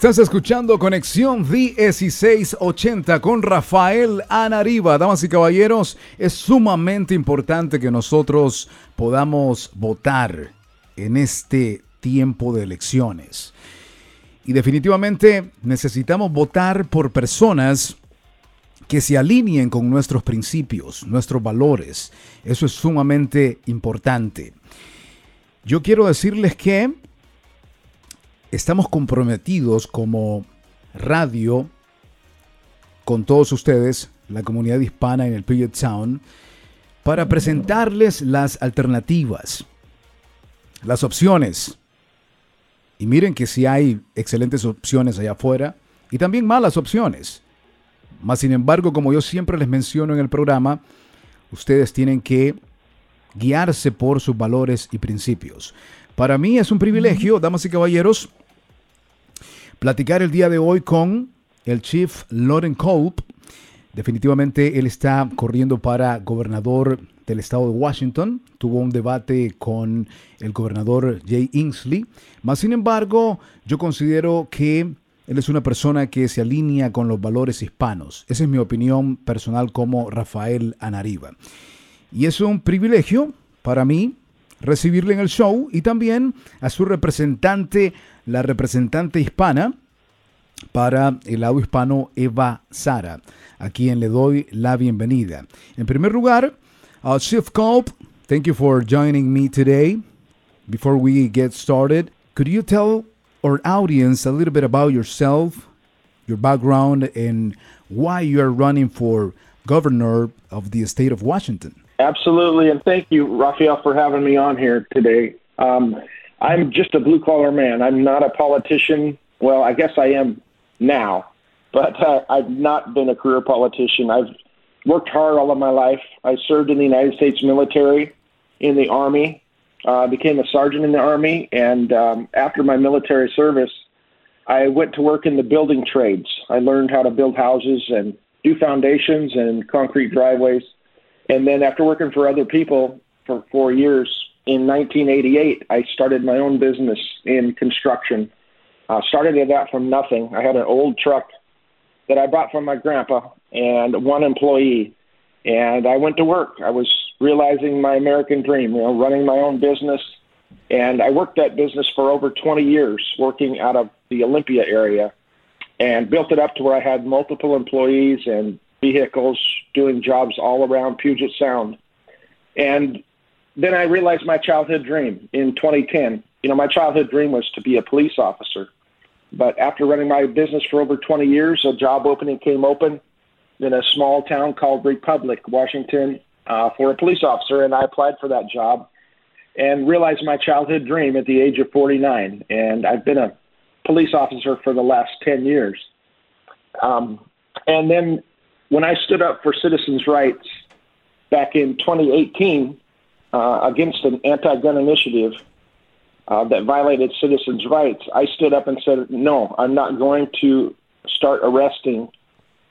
Estás escuchando Conexión D1680 con Rafael Anariba. Damas y caballeros, es sumamente importante que nosotros podamos votar en este tiempo de elecciones. Y definitivamente necesitamos votar por personas que se alineen con nuestros principios, nuestros valores. Eso es sumamente importante. Yo quiero decirles que estamos comprometidos como radio con todos ustedes, la comunidad hispana en el Puget Sound, para presentarles las alternativas, las opciones. Y miren que si hay excelentes opciones allá afuera y también malas opciones. Mas, sin embargo, como yo siempre les menciono en el programa, ustedes tienen que guiarse por sus valores y principios. Para mí es un privilegio, damas y caballeros, platicar el día de hoy con el Chief Loren Cope. Definitivamente él está corriendo para gobernador del estado de Washington. Tuvo un debate con el gobernador Jay Inslee. Mas, sin embargo, yo considero que él es una persona que se alinea con los valores hispanos. Esa es mi opinión personal como Rafael Anariba. Y es un privilegio para mí recibirle en el show y también a su representante la representante hispana para el lado hispano, Eva Sara, a quien le doy la bienvenida. En primer lugar, uh, Chief Culp, thank you for joining me today. Before we get started, could you tell our audience a little bit about yourself, your background, and why you are running for governor of the state of Washington? Absolutely, and thank you, Rafael, for having me on here today. Um, I'm just a blue collar man. I'm not a politician. Well, I guess I am now, but uh, I've not been a career politician. I've worked hard all of my life. I served in the United States military, in the Army, uh, became a sergeant in the Army, and um, after my military service, I went to work in the building trades. I learned how to build houses and do foundations and concrete driveways. And then after working for other people for four years, in 1988, I started my own business in construction. Uh, started that from nothing. I had an old truck that I bought from my grandpa and one employee. And I went to work. I was realizing my American dream, you know, running my own business. And I worked that business for over 20 years, working out of the Olympia area, and built it up to where I had multiple employees and vehicles doing jobs all around Puget Sound. And then I realized my childhood dream in 2010. You know, my childhood dream was to be a police officer. But after running my business for over 20 years, a job opening came open in a small town called Republic, Washington, uh, for a police officer, and I applied for that job and realized my childhood dream at the age of 49. And I've been a police officer for the last 10 years. Um, and then when I stood up for citizens' rights back in 2018 uh, against an anti-gun initiative uh, that violated citizens' rights, I stood up and said, "No, I'm not going to start arresting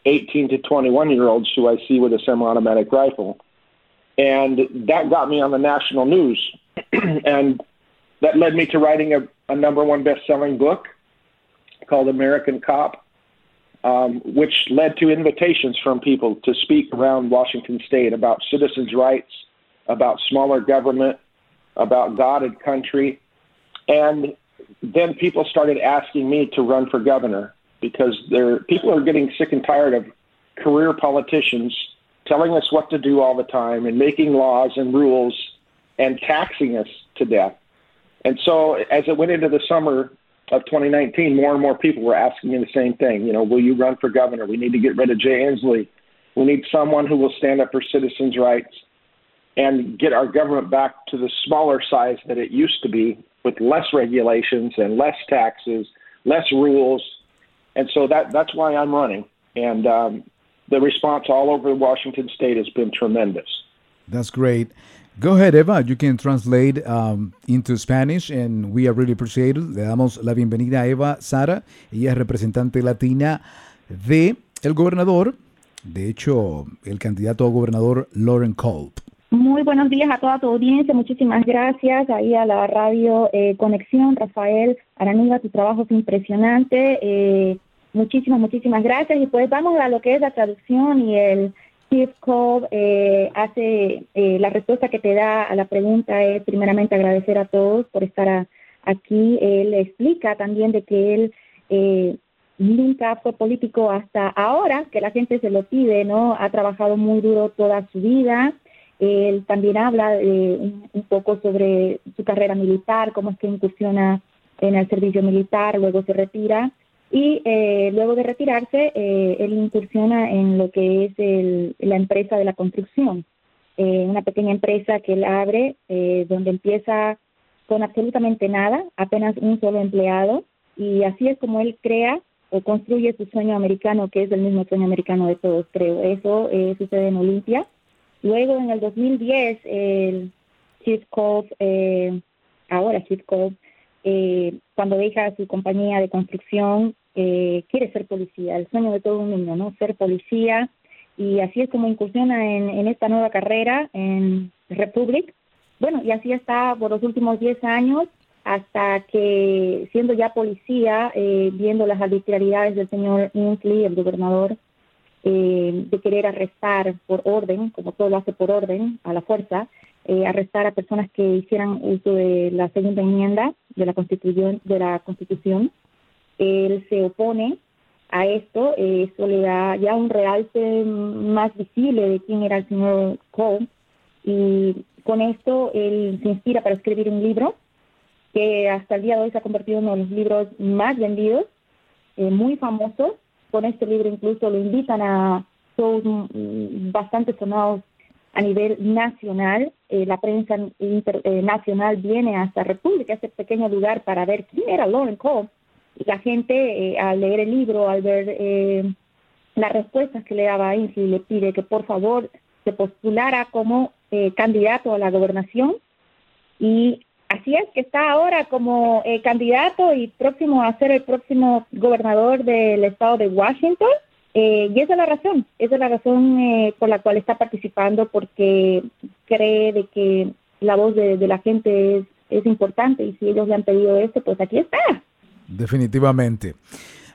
18 to 21 year olds who I see with a semi-automatic rifle." And that got me on the national news, and that led me to writing a, a number one best-selling book called American Cop um, which led to invitations from people to speak around Washington State about citizens' rights, about smaller government, about God and country. And then people started asking me to run for governor because there people are getting sick and tired of career politicians telling us what to do all the time and making laws and rules and taxing us to death. And so as it went into the summer of 2019, more and more people were asking me the same thing. You know, will you run for governor? We need to get rid of Jay Inslee. We need someone who will stand up for citizens' rights and get our government back to the smaller size that it used to be with less regulations and less taxes, less rules. And so that, that's why I'm running. And um, the response all over Washington state has been tremendous. That's great. Go ahead, Eva. You can translate um, into Spanish, and we are really appreciate it. Le damos la bienvenida a Eva Sara. Ella es representante latina de el gobernador, de hecho, el candidato a gobernador Lauren Culp. Muy buenos días a toda tu audiencia. Muchísimas gracias ahí a la radio eh, Conexión. Rafael Araniga, tu trabajo es impresionante. Eh, muchísimas, muchísimas gracias. Y pues vamos a lo que es la traducción y el Steve Cobb eh, hace la respuesta que te da a la pregunta es primeramente agradecer a todos por estar aquí. Él explica también de que él nunca fue político hasta ahora, que la gente se lo pide, ¿no? Ha trabajado muy duro toda su vida. Él también habla un, poco sobre su carrera militar, cómo es que incursiona en el servicio militar, luego se retira y eh, luego de retirarse, eh, él incursiona en lo que es el, la empresa de la construcción, eh, una pequeña empresa que él abre, donde empieza con absolutamente nada, apenas un solo empleado, y así es como él crea o construye su sueño americano, que es el mismo sueño americano de todos, creo. Eso sucede en Olimpia. Luego, en el 2010, el Chief eh, ahora Chief eh, cuando deja su compañía de construcción, eh, quiere ser policía, el sueño de todo un niño, ¿no? Ser policía. Y así es como incursiona en, esta nueva carrera en Republic. Bueno, y así está por los últimos 10 años hasta que siendo ya policía, eh, viendo las arbitrariedades del señor Inslee, el gobernador, eh, de querer arrestar por orden, como todo lo hace por orden, a la fuerza, eh, arrestar a personas que hicieran uso de la segunda enmienda de la. De la Constitución. Él se opone a esto, eh, eso le da ya un realce más visible de quién era el señor Cole, y con esto él se inspira para escribir un libro que hasta el día de hoy se ha convertido en uno de los libros más vendidos, muy famosos, con este libro incluso lo invitan a shows mm, bastante sonados a nivel nacional. Eh, la prensa internacional eh, viene hasta República, este pequeño lugar, para ver quién era Lauren Cole. La gente, eh, al leer el libro, al ver las respuestas que le daba Insi, le pide que por favor se postulara como candidato a la gobernación. Y Así es, que está ahora como eh, candidato y próximo a ser el próximo gobernador del estado de Washington. Eh, y esa es la razón, esa es la razón eh, por la cual está participando, porque cree de que la voz de, de la gente es, es importante y si ellos le han pedido esto, pues aquí está. Definitivamente.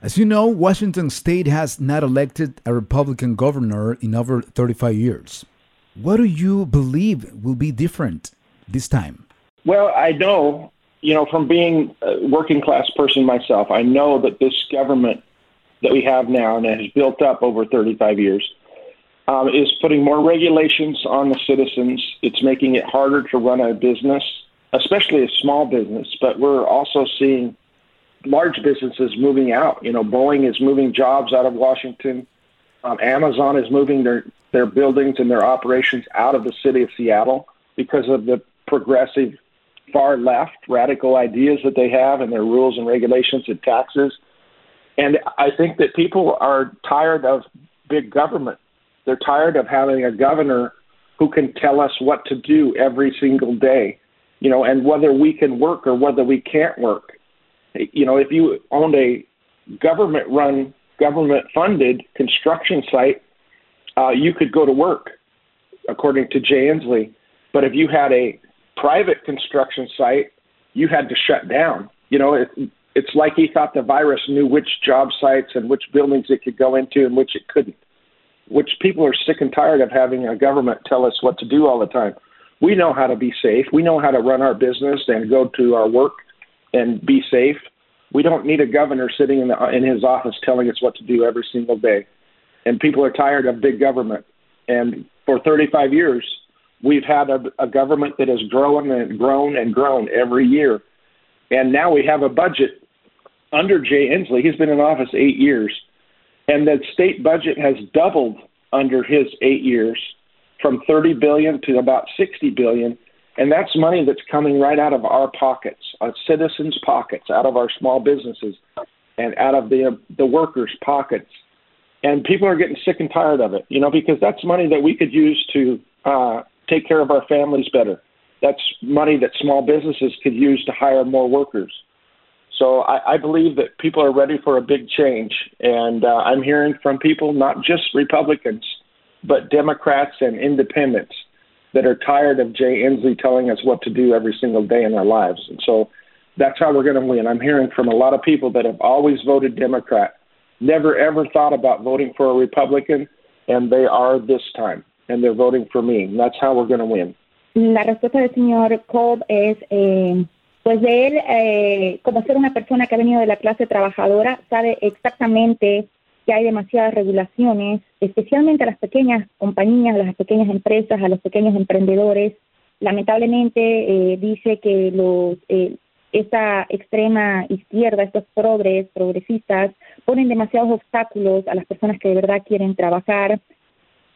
As you know, Washington State has not elected a Republican governor in over 35 years. What do you believe will be different this time? Well, I know, you know, from being a working class person myself, I know that this government that we have now and that has built up over 35 years um, is putting more regulations on the citizens. It's making it harder to run a business, especially a small business. But we're also seeing large businesses moving out. You know, Boeing is moving jobs out of Washington. Um, Amazon is moving their their buildings and their operations out of the city of Seattle because of the progressive far left radical ideas that they have and their rules and regulations and taxes. And I think that people are tired of big government. They're tired of having a governor who can tell us what to do every single day, you know, and whether we can work or whether we can't work. You know, if you owned a government run, government funded construction site, uh, you could go to work, according to Jay Inslee. But if you had a private construction site, you had to shut down. You know, it, it's like he thought the virus knew which job sites and which buildings it could go into and which it couldn't. Which people are sick and tired of having a government tell us what to do all the time. We know how to be safe. We know how to run our business and go to our work and be safe. We don't need a governor sitting in, the, in his office telling us what to do every single day. And people are tired of big government. And for 35 years, We've had a, a government that has grown and grown and grown every year. And now we have a budget under Jay Inslee. He's been in office eight years. And the state budget has doubled under his eight years from 30 billion to about 60 billion. And that's money that's coming right out of our pockets, our citizens' pockets, out of our small businesses, and out of the the workers' pockets. And people are getting sick and tired of it, you know, because that's money that we could use to uh, take care of our families better. That's money that small businesses could use to hire more workers. So I, I believe that people are ready for a big change, and uh, I'm hearing from people, not just Republicans, but Democrats and Independents, that are tired of Jay Inslee telling us what to do every single day in our lives. And so that's how we're going to win. I'm hearing from a lot of people that have always voted Democrat, never ever thought about voting for a Republican, and they are this time, and they're voting for me. And that's how we're going to win. La respuesta del señor Cobb es, eh, pues de él, eh, como ser una persona que ha venido de la clase trabajadora, sabe exactamente que hay demasiadas regulaciones, especialmente a las pequeñas compañías, a las pequeñas empresas, a los pequeños emprendedores. Lamentablemente eh, dice que los, eh, esta extrema izquierda, estos progres, progresistas, ponen demasiados obstáculos a las personas que de verdad quieren trabajar.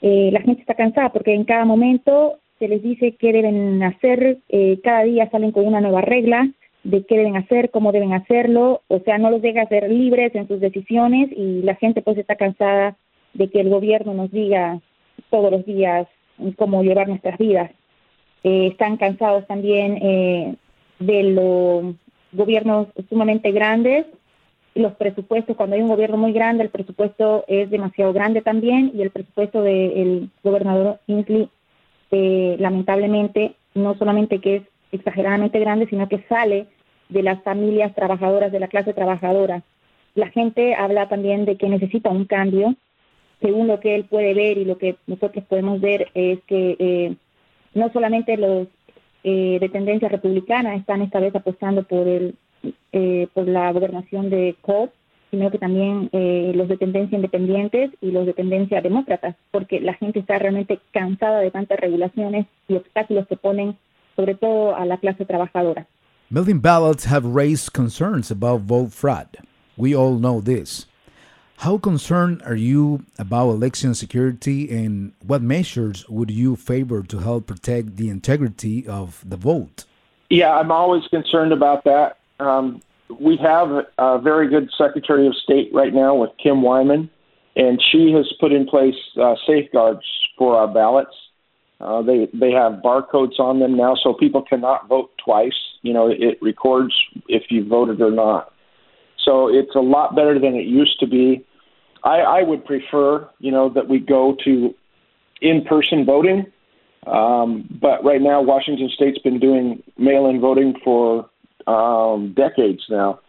Eh, la gente está cansada porque en cada momento se les dice qué deben hacer, eh, cada día salen con una nueva regla de qué deben hacer, cómo deben hacerlo, o sea, no los deja ser libres en sus decisiones y la gente pues está cansada de que el gobierno nos diga todos los días cómo llevar nuestras vidas. Eh, están cansados también eh, de los gobiernos sumamente grandes, los presupuestos, cuando hay un gobierno muy grande, el presupuesto es demasiado grande también y el presupuesto del gobernador Inslee, eh, lamentablemente, no solamente que es exageradamente grande, sino que sale de las familias trabajadoras, de la clase trabajadora. La gente habla también de que necesita un cambio. Según lo que él puede ver y lo que nosotros podemos ver es que eh, no solamente los eh, de tendencia republicana están esta vez apostando por el eh, por la gobernación de Cobb, sino que también eh, los de tendencia independientes y los de tendencia demócratas, porque la gente está realmente cansada de tantas regulaciones y obstáculos que ponen sobre todo a la clase trabajadora. Million ballots have raised concerns about vote fraud. We all know this. How concerned are you about election security and what measures would you favor to help protect the integrity of the vote? Yeah, I'm always concerned about that. Um, we have a very good Secretary of State right now with Kim Wyman, and she has put in place uh, safeguards for our ballots. Uh, they they have barcodes on them now, so people cannot vote twice. You know, it records if you voted or not. So it's a lot better than it used to be. I, I would prefer, you know, that we go to in-person voting. Um, but right now, Washington State's been doing mail-in voting for um, decades now,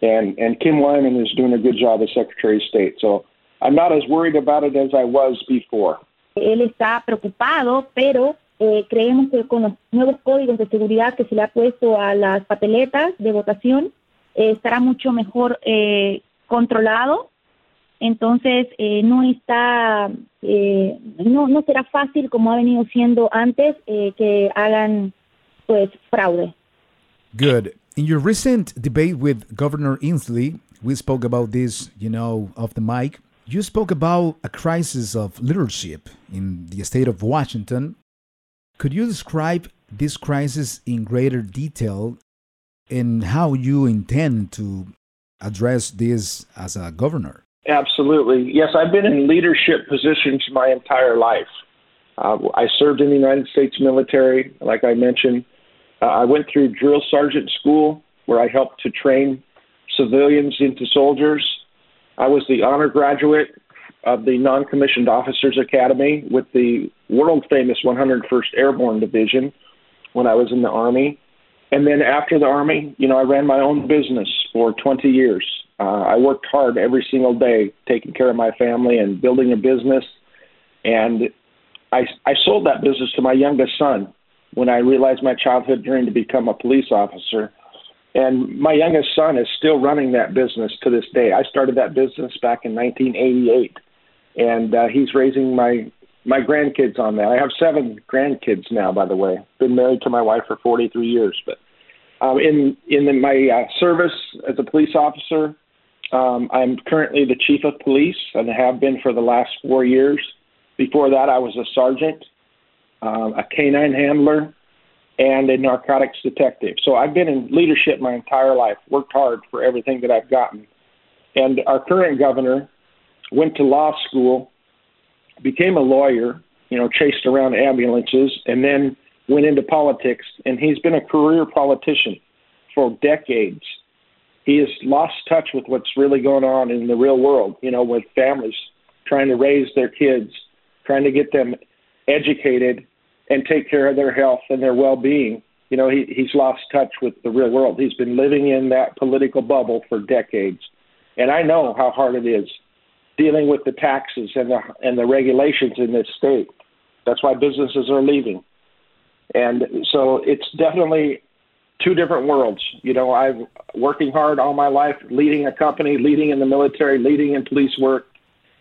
and and Kim Wyman is doing a good job as Secretary of State. So I'm not as worried about it as I was before. Él está preocupado, pero eh, creemos que con los nuevos códigos de seguridad que se le ha puesto a las papeletas de votación eh, estará mucho mejor eh, controlado. Entonces eh, no está, eh, no, no será fácil como ha venido siendo antes que hagan pues fraude. Good. In your recent debate with Governor Inslee, we spoke about this, you know, off the mic. You spoke about a crisis of leadership in the state of Washington. Could you describe this crisis in greater detail and how you intend to address this as a governor? Absolutely. Yes, I've been in leadership positions my entire life. Uh, I served in the United States military, like I mentioned. Uh, I went through drill sergeant school where I helped to train civilians into soldiers. I was the honor graduate of the Non Commissioned Officers Academy with the world famous 101st Airborne Division when I was in the Army. And then after the Army, you know, I ran my own business for 20 years. Uh, I worked hard every single day taking care of my family and building a business. And I, I sold that business to my youngest son when I realized my childhood dream to become a police officer. And my youngest son is still running that business to this day. I started that business back in 1988, and uh, he's raising my my grandkids on that. I have seven grandkids now, by the way. Been married to my wife for 43 years, but um, in in my uh, service as a police officer, um, I'm currently the chief of police and have been for the last four years. Before that, I was a sergeant, um, a canine handler, and a narcotics detective. So I've been in leadership my entire life, worked hard for everything that I've gotten. And our current governor went to law school, became a lawyer, you know, chased around ambulances, and then went into politics. And he's been a career politician for decades. He has lost touch with what's really going on in the real world, you know, with families trying to raise their kids, trying to get them educated and take care of their health and their well-being. You know, he, he's lost touch with the real world. He's been living in that political bubble for decades, and I know how hard it is dealing with the taxes and the and the regulations in this state. That's why businesses are leaving, and so it's definitely two different worlds. You know, I've working hard all my life, leading a company, leading in the military, leading in police work,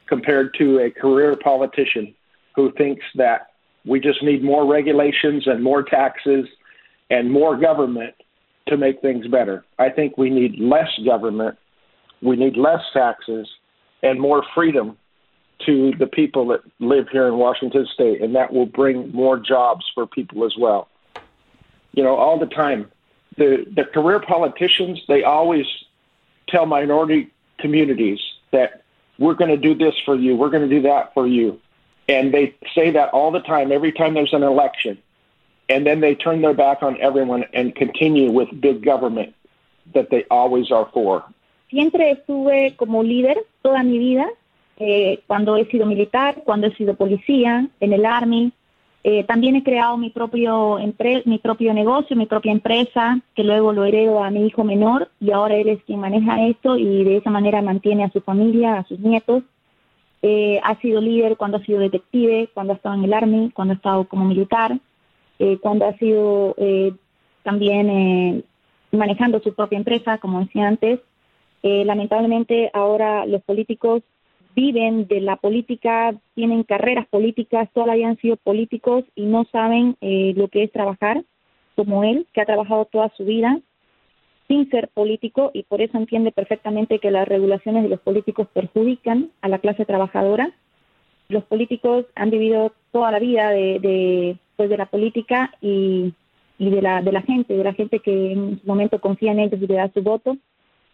compared to a career politician who thinks that we just need more regulations and more taxes and more government to make things better. I think we need less government, we need less taxes, and more freedom to the people that live here in Washington state, and that will bring more jobs for people as well. You know, all the time, the, the career politicians, they always tell minority communities that we're going to do this for you, we're going to do that for you. And they say that all the time, every time there's an election. And then they turn their back on everyone and continue with big government that they always are for. Siempre estuve como líder toda mi vida, eh, cuando he sido militar, cuando he sido policía, en el Army. Eh, también he creado mi propio, mi propio negocio, mi propia empresa, que luego lo heredo a mi hijo menor y ahora él es quien maneja esto y de esa manera mantiene a su familia, a sus nietos. Eh, ha sido líder cuando ha sido detective, cuando ha estado en el Army, cuando ha estado como militar, eh, cuando ha sido eh, también manejando su propia empresa, como decía antes. lamentablemente ahora los políticos viven de la política, tienen carreras políticas, todavía han sido políticos y no saben lo que es trabajar, como él, que ha trabajado toda su vida sin ser político y por eso entiende perfectamente que las regulaciones de los políticos perjudican a la clase trabajadora. Los políticos han vivido toda la vida de, pues la política y, y de, la, de la gente, de la gente que en su momento confía en ellos y le da su voto.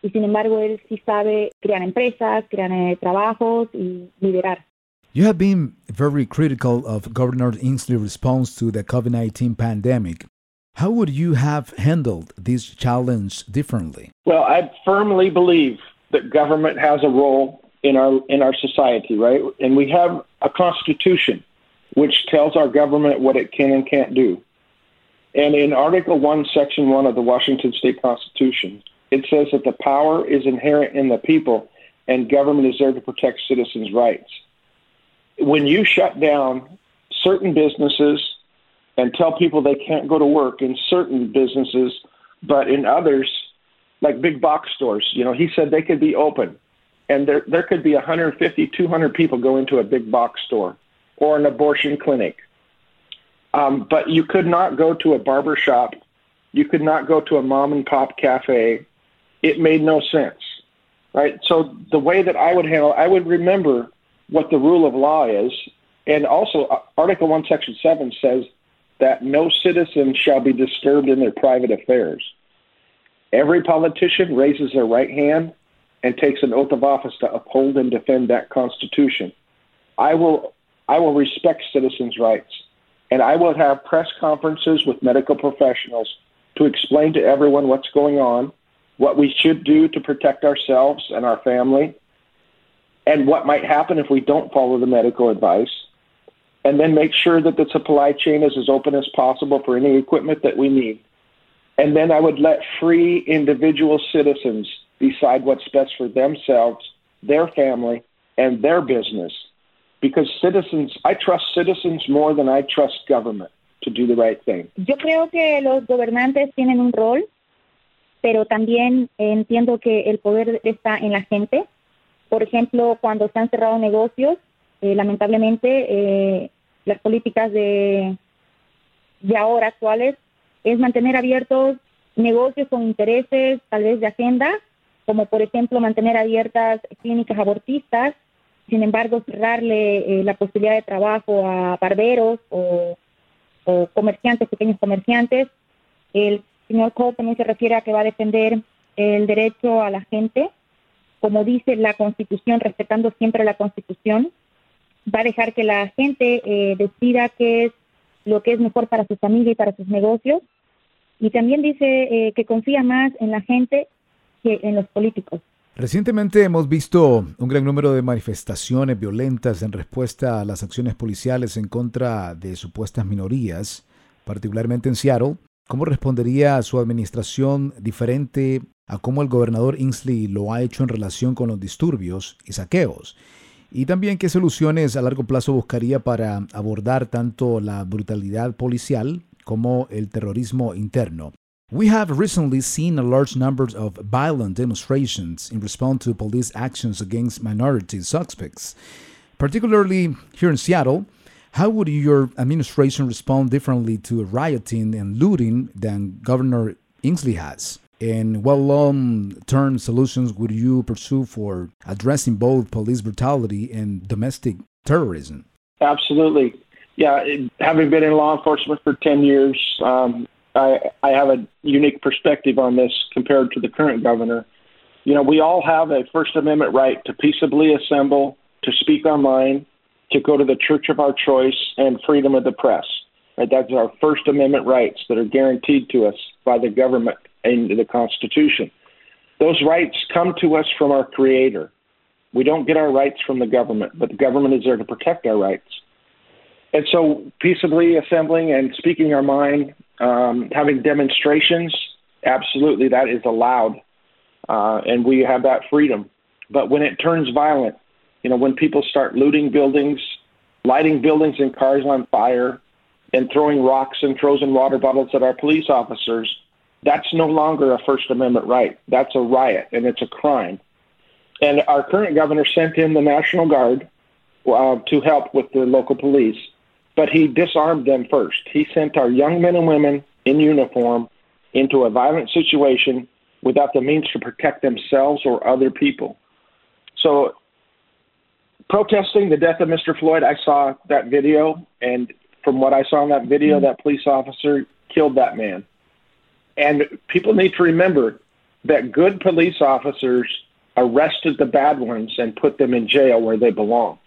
Y sin embargo, él sí sabe crear empresas, crear eh, trabajos y liderar. You have been very critical of Governor Inslee's response to the COVID 19 pandemic. How would you have handled this challenge differently? Well, I firmly believe that government has a role in our in our society, right? And we have a constitution which tells our government what it can and can't do. And in Article 1, Section 1 of the Washington State Constitution, it says that the power is inherent in the people and government is there to protect citizens' rights. When you shut down certain businesses and tell people they can't go to work in certain businesses, but in others, like big box stores, you know, he said they could be open and there there could be 150, 200 people go into a big box store or an abortion clinic. Um, but you could not go to a barber shop. You could not go to a mom and pop cafe. It made no sense, right? So the way that I would handle, I would remember what the rule of law is, and also uh, Article One, Section Seven says that no citizen shall be disturbed in their private affairs. Every politician raises their right hand and takes an oath of office to uphold and defend that Constitution. I will, I will respect citizens' rights, and I will have press conferences with medical professionals to explain to everyone what's going on, what we should do to protect ourselves and our family, and what might happen if we don't follow the medical advice and then make sure that the supply chain is as open as possible for any equipment that we need. And then I would let free individual citizens decide what's best for themselves, their family, and their business. Because citizens, I trust citizens more than I trust government to do the right thing. Yo creo que los gobernantes tienen un rol, pero también entiendo que el poder está en la gente. Por ejemplo, cuando se han cerrado negocios, eh, lamentablemente eh, las políticas de, de ahora actuales es mantener abiertos negocios con intereses tal vez de agenda, como por ejemplo mantener abiertas clínicas abortistas, sin embargo cerrarle eh, la posibilidad de trabajo a barberos o, o, comerciantes, pequeños comerciantes. El señor Cole también se refiere a que va a defender el derecho a la gente, como dice la Constitución, respetando siempre la Constitución, va a dejar que la gente eh, decida qué es lo que es mejor para su familia y para sus negocios. Y también dice eh, que confía más en la gente que en los políticos. Recientemente hemos visto un gran número de manifestaciones violentas en respuesta a las acciones policiales en contra de supuestas minorías, particularmente en Seattle. ¿Cómo respondería su administración diferente a cómo el gobernador Inslee lo ha hecho en relación con los disturbios y saqueos? Y también qué soluciones a largo plazo buscaría para abordar tanto la brutalidad policial como el terrorismo interno. We have recently seen a large number of violent demonstrations in response to police actions against minority suspects. Particularly here in Seattle, how would your administration respond differently to rioting and looting than Governor Inslee has? And what long term solutions would you pursue for addressing both police brutality and domestic terrorism? Absolutely. Yeah, having been in law enforcement for 10 years, um, I, I have a unique perspective on this compared to the current governor. You know, we all have a First Amendment right to peaceably assemble, to speak our mind, to go to the church of our choice, and freedom of the press. Right? That's our First Amendment rights that are guaranteed to us by the government and the Constitution. Those rights come to us from our Creator. We don't get our rights from the government, but the government is there to protect our rights. And so, peaceably assembling and speaking our mind um, having demonstrations, absolutely, that is allowed, uh, and we have that freedom. But when it turns violent, you know, when people start looting buildings, lighting buildings and cars on fire, and throwing rocks and frozen water bottles at our police officers, that's no longer a First Amendment right. That's a riot, and it's a crime. And our current governor sent in the National Guard uh, to help with the local police but he disarmed them first. He sent our young men and women in uniform into a violent situation without the means to protect themselves or other people. So, protesting the death of Mr. Floyd, I saw that video, and from what I saw in that video, mm-hmm. that police officer killed that man. And people need to remember that good police officers arrested the bad ones and put them in jail where they belong.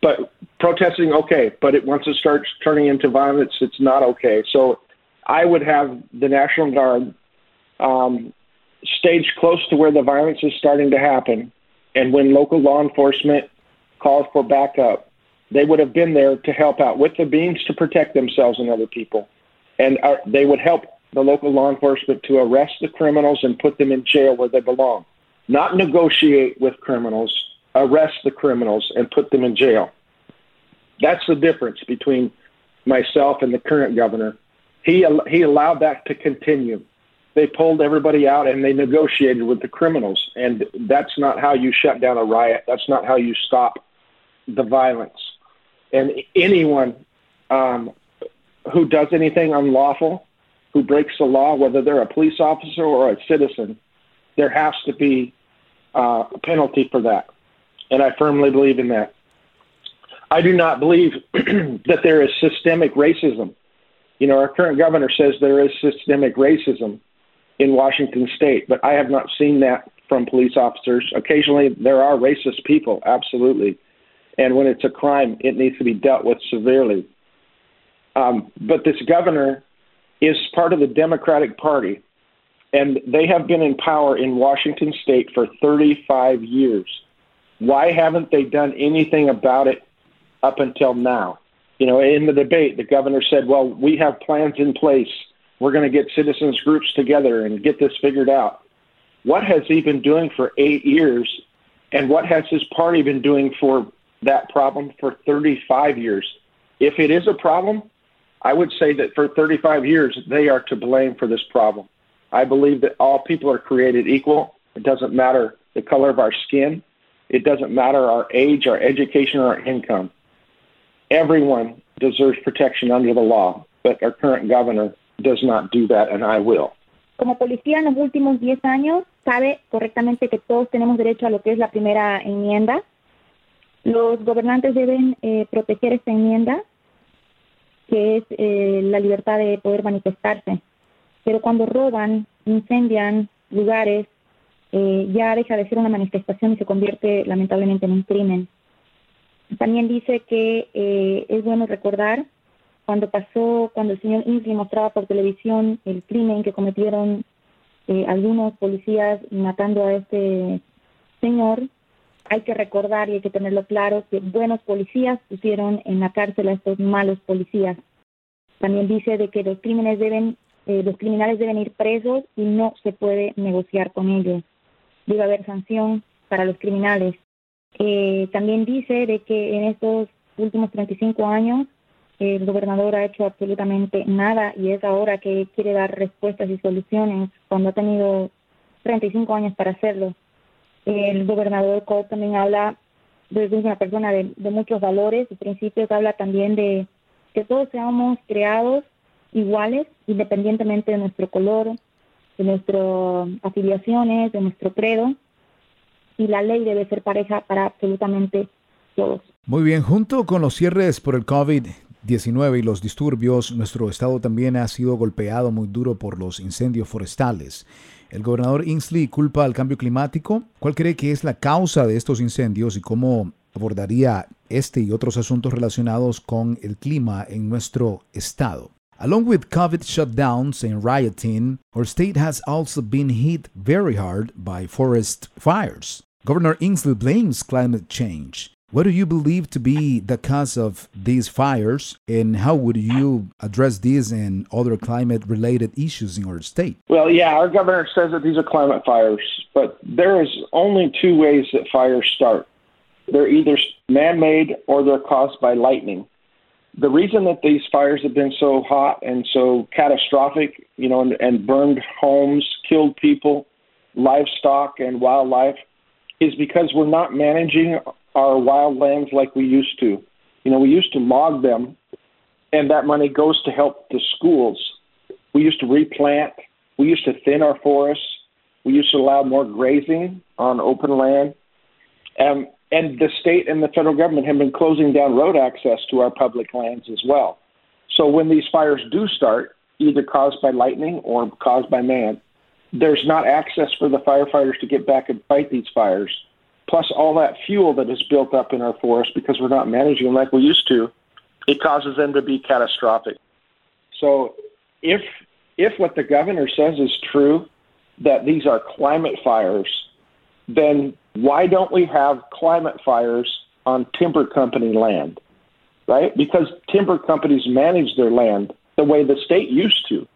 But protesting, okay, but it, once it starts turning into violence, it's not okay. So I would have the National Guard um, staged close to where the violence is starting to happen. And when local law enforcement calls for backup, they would have been there to help out with the means to protect themselves and other people. And uh, they would help the local law enforcement to arrest the criminals and put them in jail where they belong. Not negotiate with criminals, arrest the criminals and put them in jail. That's the difference between myself and the current governor. He he allowed that to continue. They pulled everybody out and they negotiated with the criminals, and that's not how you shut down a riot. That's not how you stop the violence. And anyone um, who does anything unlawful, who breaks the law, whether they're a police officer or a citizen, there has to be uh, a penalty for that and I firmly believe in that. I do not believe that there is systemic racism. You know, our current governor says there is systemic racism in Washington state, but I have not seen that from police officers. Occasionally, there are racist people, absolutely. And when it's a crime, it needs to be dealt with severely. Um, but this governor is part of the Democratic Party, and they have been in power in Washington state for 35 years. Why haven't they done anything about it up until now? You know, in the debate, the governor said, well, we have plans in place. We're going to get citizens groups together and get this figured out. What has he been doing for eight years? And what has his party been doing for that problem for 35 years? If it is a problem, I would say that for 35 years, they are to blame for this problem. I believe that all people are created equal. It doesn't matter the color of our skin. It doesn't matter our age, our education, or our income. Everyone deserves protection under the law, but our current governor does not do that, and I will. Como policía en los últimos 10 años, sabe correctamente que todos tenemos derecho a lo que es la primera enmienda. Los gobernantes deben eh, proteger esta enmienda, que es eh, la libertad de poder manifestarse. Pero cuando roban, incendian lugares, eh, ya deja de ser una manifestación y se convierte lamentablemente en un crimen. También dice que eh, es bueno recordar cuando pasó, cuando el señor Inslee mostraba por televisión el crimen que cometieron eh, algunos policías matando a este señor, hay que recordar y hay que tenerlo claro que buenos policías pusieron en la cárcel a estos malos policías. También dice de que los crímenes deben, eh, los criminales deben ir presos y no se puede negociar con ellos. Debe haber sanción para los criminales. Eh, también dice de que en estos últimos 35 años el gobernador ha hecho absolutamente nada y es ahora que quiere dar respuestas y soluciones cuando ha tenido 35 años para hacerlo. El gobernador Cole también habla desde una persona de, muchos valores y principios, habla también de que todos seamos creados iguales independientemente de nuestro color, de nuestras afiliaciones, de nuestro credo y la ley debe ser pareja para absolutamente todos. Muy bien, junto con los cierres por el COVID, 19 y los disturbios, nuestro estado también ha sido golpeado muy duro por los incendios forestales. El gobernador Inslee culpa al cambio climático. ¿Cuál cree que es la causa de estos incendios y cómo abordaría este y otros asuntos relacionados con el clima en nuestro estado? Along with COVID shutdowns and rioting, our state has also been hit very hard by forest fires. Governor Inslee blames climate change. What do you believe to be the cause of these fires, and how would you address these and other climate related issues in our state? Well, yeah, our governor says that these are climate fires, but there is only two ways that fires start they're either man made or they're caused by lightning. The reason that these fires have been so hot and so catastrophic, you know, and, and burned homes, killed people, livestock, and wildlife is because we're not managing our wildlands like we used to. You know, we used to log them, and that money goes to help the schools. We used to replant. We used to thin our forests. We used to allow more grazing on open land. Um, and the state and the federal government have been closing down road access to our public lands as well. So when these fires do start, either caused by lightning or caused by man, there's not access for the firefighters to get back and fight these fires plus all that fuel that is built up in our forest because we're not managing them like we used to, it causes them to be catastrophic. So if if what the governor says is true, that these are climate fires, then why don't we have climate fires on timber company land? Right? Because timber companies manage their land the way the state used to.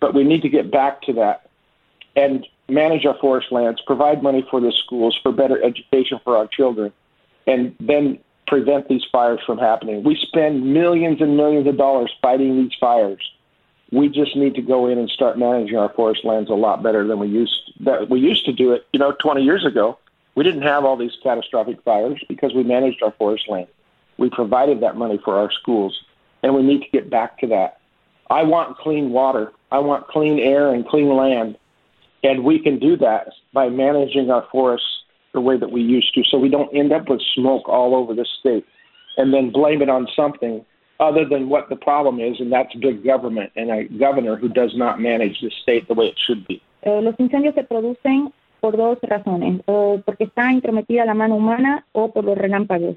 But we need to get back to that. And manage our forest lands, provide money for the schools, for better education for our children, and then prevent these fires from happening. We spend millions and millions of dollars fighting these fires. We just need to go in and start managing our forest lands a lot better than we used that we used to do it. You know, 20 years ago, we didn't have all these catastrophic fires because we managed our forest land. We provided that money for our schools, and we need to get back to that. I want clean water. I want clean air and clean land. And we can do that by managing our forests the way that we used to so we don't end up with smoke all over the state and then blame it on something other than what the problem is, and that's big government and a governor who does not manage the state the way it should be. Eh, los incendios se producen por dos razones, o porque está intrometida la mano humana o por los relámpagos.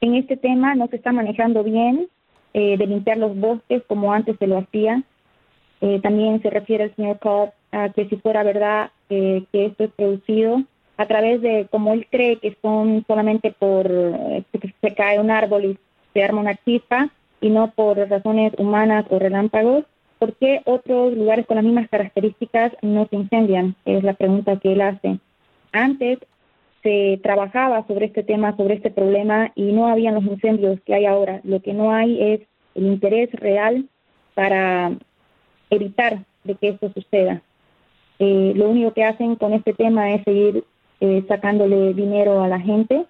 En este tema no se está manejando bien eh, de limpiar los bosques como antes se lo hacía. Eh, también se refiere el señor Cobb a que si fuera verdad eh, que esto es producido a través de, como él cree que son solamente por eh, que se cae un árbol y se arma una chispa y no por razones humanas o relámpagos, ¿por qué otros lugares con las mismas características no se incendian? Es la pregunta que él hace. Antes se trabajaba sobre este tema, sobre este problema y no habían los incendios que hay ahora. Lo que no hay es el interés real para evitar de que esto suceda. Eh, lo único que hacen con este tema es seguir eh, sacándole dinero a la gente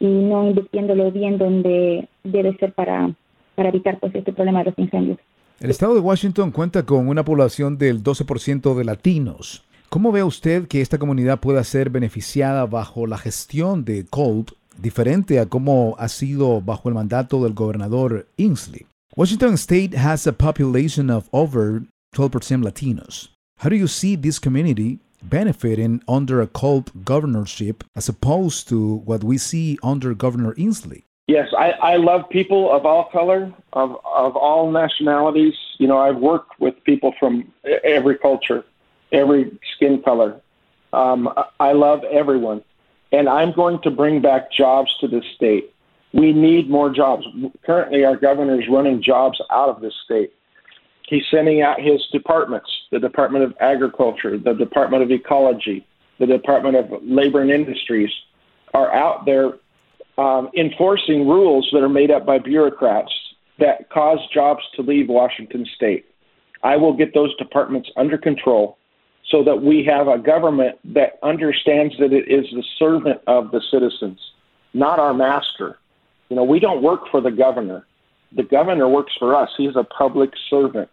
y no invirtiéndolo bien donde debe ser para, para evitar pues este problema de los incendios. El estado de Washington cuenta con una población del 12% de latinos. ¿Cómo ve usted que esta comunidad pueda ser beneficiada bajo la gestión de Colt, diferente a cómo ha sido bajo el mandato del gobernador Inslee? Washington State has a population of over 12% Latinos. How do you see this community benefiting under a Culp governorship as opposed to what we see under Governor Inslee? Yes, I, I love people of all color, of, of all nationalities. You know, I've worked with people from every culture. every skin color. Um, I love everyone, and I'm going to bring back jobs to this state. We need more jobs. Currently, our governor is running jobs out of this state. He's sending out his departments the Department of Agriculture, the Department of Ecology, the Department of Labor and Industries are out there um, enforcing rules that are made up by bureaucrats that cause jobs to leave Washington state. I will get those departments under control so that we have a government that understands that it is the servant of the citizens, not our master. You know, we don't work for the governor. The governor works for us. He's a public servant.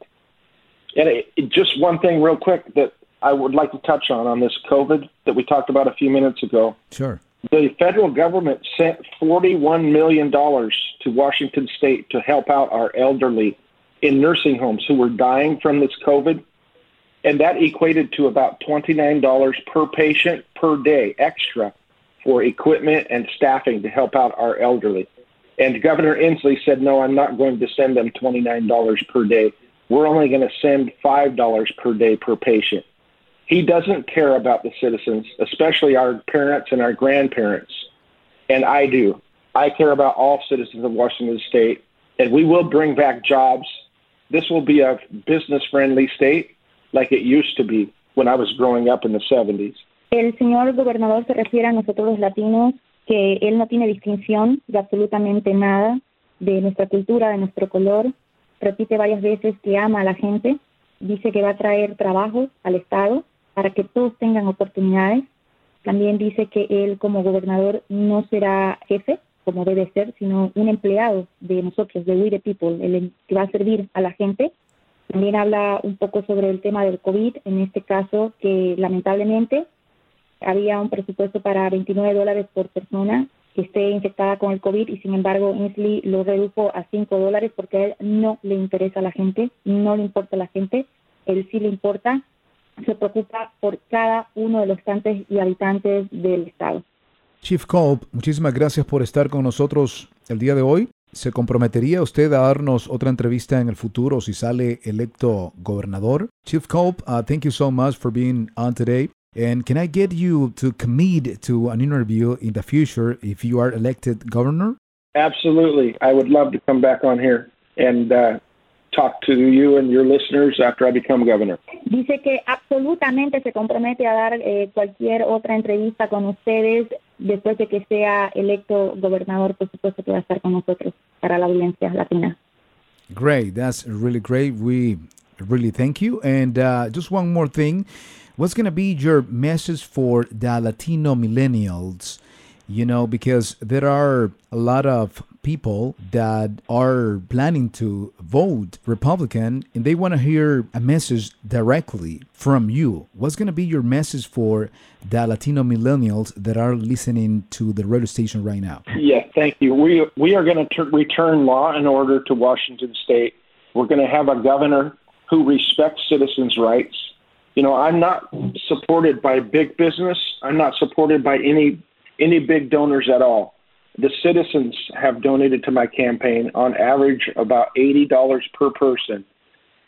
And it, it, just one thing, real quick, that I would like to touch on on this COVID that we talked about a few minutes ago. Sure. The federal government sent $41 million to Washington state to help out our elderly in nursing homes who were dying from this COVID. And that equated to about $29 per patient per day extra for equipment and staffing to help out our elderly. And Governor Inslee said, no, I'm not going to send them $29 per day. We're only going to send $5 per day per patient. He doesn't care about the citizens, especially our parents and our grandparents. And I do. I care about all citizens of Washington State, and we will bring back jobs. This will be a business friendly state like it used to be when I was growing up in the 70s. El señor gobernador se refiere a nosotros los latinos que él no tiene distinción de absolutamente nada de nuestra cultura, de nuestro color. Repite varias veces que ama a la gente. Dice que va a traer trabajo al Estado para que todos tengan oportunidades. También dice que él como gobernador no será jefe, como debe ser, sino un empleado de nosotros, de We the People, el que va a servir a la gente. También habla un poco sobre el tema del COVID, en este caso que lamentablemente había un presupuesto para 29 dólares por persona que esté infectada con el COVID y sin embargo Inslee lo redujo a 5 dólares porque a él no le interesa a la gente, no le importa a la gente, él sí le importa se preocupa por cada uno de los habitantes y habitantes del estado. Chief Culp, muchísimas gracias por estar con nosotros el día de hoy. ¿Se comprometería usted a darnos otra entrevista en el futuro si sale electo gobernador? Chief Culp, uh, thank you so much for being on today. And can I get you to commit to an interview in the future if you are elected governor? Absolutely. I would love to come back on here and uh, talk to you and your listeners after I become governor. Dice que absolutamente se compromete a dar eh, cualquier otra entrevista con ustedes después de que sea electo gobernador, por supuesto que va a estar con nosotros para la audiencia latina. Great, that's really great. We really thank you. And uh, just one more thing. What's going to be your message for the Latino millennials? You know, because there are a lot of people that are planning to vote Republican and they want to hear a message directly from you. What's going to be your message for the Latino millennials that are listening to the radio station right now? Yeah, thank you. We we are going to return law and order to Washington state. We're going to have a governor who respects citizens' rights. You know, I'm not supported by big business. I'm not supported by any any big donors at all the citizens have donated to my campaign on average about $80 per person.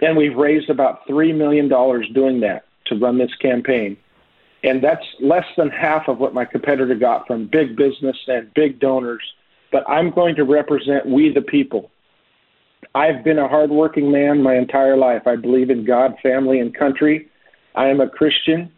And we've raised about $3 million doing that to run this campaign. And that's less than half of what my competitor got from big business and big donors. But I'm going to represent we the people. I've been a hardworking man my entire life. I believe in God, family, and country. I am a Christian.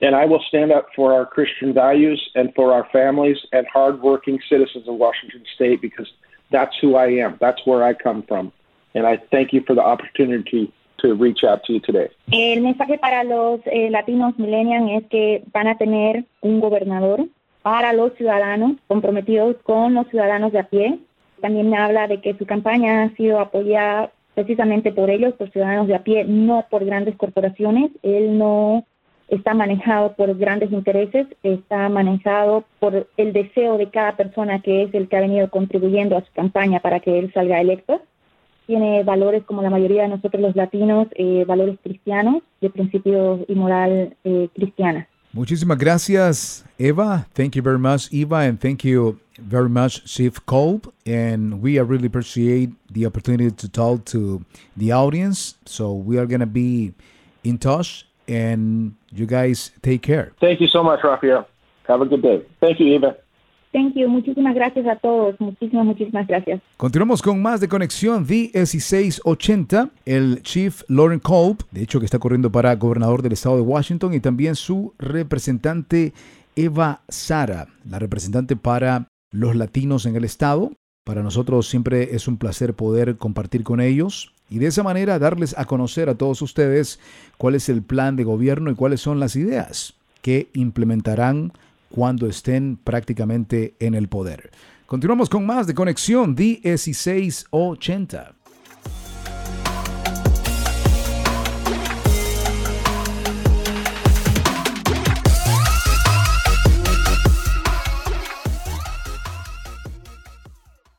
And I will stand up for our Christian values and for our families and hardworking citizens of Washington State because that's who I am. That's where I come from. And I thank you for the opportunity to reach out to you today. El mensaje para los eh, latinos millennials es que van a tener un gobernador para los ciudadanos comprometidos con los ciudadanos de a pie. También habla de que su campaña ha sido apoyada precisamente por ellos, por ciudadanos de a pie, no por grandes corporaciones. Él no está manejado por grandes intereses, está manejado por el deseo de cada persona que es el que ha venido contribuyendo a su campaña para que él salga electo. Tiene valores como la mayoría de nosotros los latinos, eh, valores cristianos, de principios y moral eh, cristiana. Muchísimas gracias, Eva. Thank you very much, Eva, and thank you very much, Chief Culp. And we really appreciate the opportunity to talk to the audience. So we are going to be in touch and you guys take care. Thank you so much, Rafael. Have a good day. Thank you, Eva. Thank you. Muchísimas gracias a todos. Muchísimas, muchísimas gracias. Continuamos con más de Conexión D1680. El Chief Lauren Kolb, de hecho que está corriendo para gobernador del estado de Washington, y también su representante Eva Sara, la representante para los latinos en el estado. Para nosotros siempre es un placer poder compartir con ellos y de esa manera darles a conocer a todos ustedes cuál es el plan de gobierno y cuáles son las ideas que implementarán cuando estén prácticamente en el poder. Continuamos con más de Conexión D1680.